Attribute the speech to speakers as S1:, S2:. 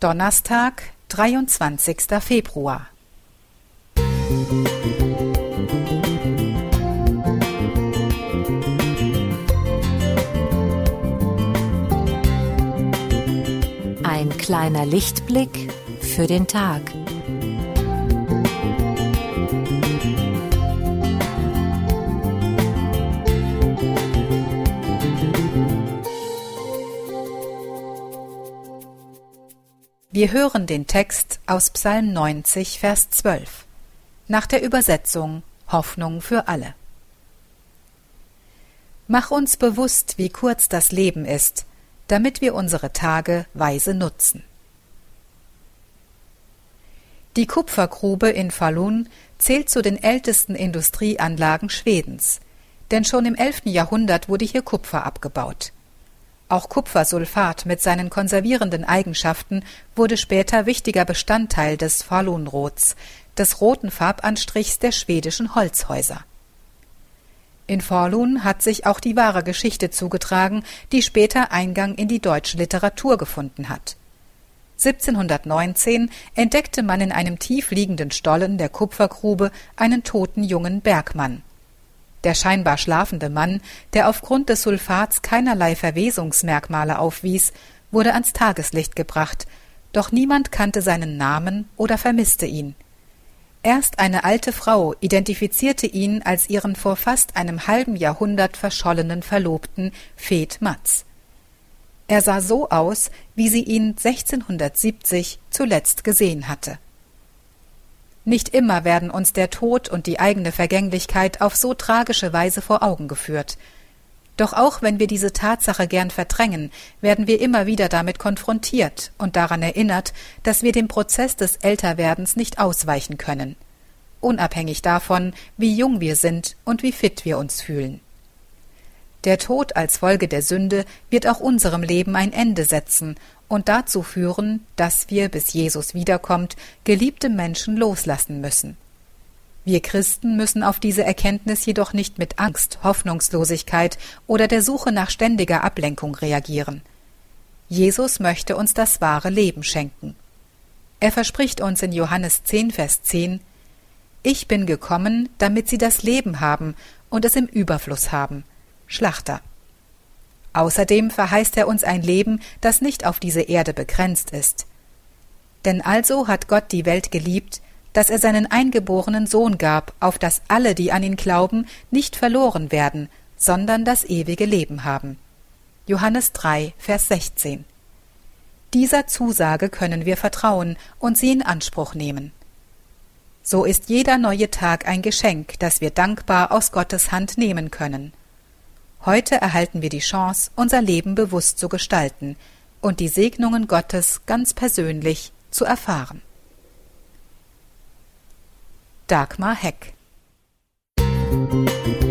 S1: Donnerstag, 23. Februar.
S2: Ein kleiner Lichtblick für den Tag.
S1: Wir hören den Text aus Psalm 90, Vers 12. Nach der Übersetzung Hoffnung für alle. Mach uns bewusst, wie kurz das Leben ist, damit wir unsere Tage weise nutzen. Die Kupfergrube in Falun zählt zu den ältesten Industrieanlagen Schwedens, denn schon im 11. Jahrhundert wurde hier Kupfer abgebaut. Auch Kupfersulfat mit seinen konservierenden Eigenschaften wurde später wichtiger Bestandteil des Falunrots, des roten Farbanstrichs der schwedischen Holzhäuser. In Falun hat sich auch die wahre Geschichte zugetragen, die später Eingang in die deutsche Literatur gefunden hat. 1719 entdeckte man in einem tief liegenden Stollen der Kupfergrube einen toten jungen Bergmann. Der scheinbar schlafende Mann, der aufgrund des Sulfats keinerlei Verwesungsmerkmale aufwies, wurde ans Tageslicht gebracht, doch niemand kannte seinen Namen oder vermisste ihn. Erst eine alte Frau identifizierte ihn als ihren vor fast einem halben Jahrhundert verschollenen Verlobten Feth Matz. Er sah so aus, wie sie ihn 1670 zuletzt gesehen hatte. Nicht immer werden uns der Tod und die eigene Vergänglichkeit auf so tragische Weise vor Augen geführt. Doch auch wenn wir diese Tatsache gern verdrängen, werden wir immer wieder damit konfrontiert und daran erinnert, dass wir dem Prozess des Älterwerdens nicht ausweichen können, unabhängig davon, wie jung wir sind und wie fit wir uns fühlen. Der Tod als Folge der Sünde wird auch unserem Leben ein Ende setzen und dazu führen, dass wir, bis Jesus wiederkommt, geliebte Menschen loslassen müssen. Wir Christen müssen auf diese Erkenntnis jedoch nicht mit Angst, Hoffnungslosigkeit oder der Suche nach ständiger Ablenkung reagieren. Jesus möchte uns das wahre Leben schenken. Er verspricht uns in Johannes 10, Vers 10, Ich bin gekommen, damit sie das Leben haben und es im Überfluss haben. Schlachter. Außerdem verheißt er uns ein Leben, das nicht auf diese Erde begrenzt ist. Denn also hat Gott die Welt geliebt, dass er seinen eingeborenen Sohn gab, auf dass alle, die an ihn glauben, nicht verloren werden, sondern das ewige Leben haben. Johannes 3, Vers 16. Dieser Zusage können wir vertrauen und sie in Anspruch nehmen. So ist jeder neue Tag ein Geschenk, das wir dankbar aus Gottes Hand nehmen können. Heute erhalten wir die Chance, unser Leben bewusst zu gestalten und die Segnungen Gottes ganz persönlich zu erfahren. Dagmar Heck Musik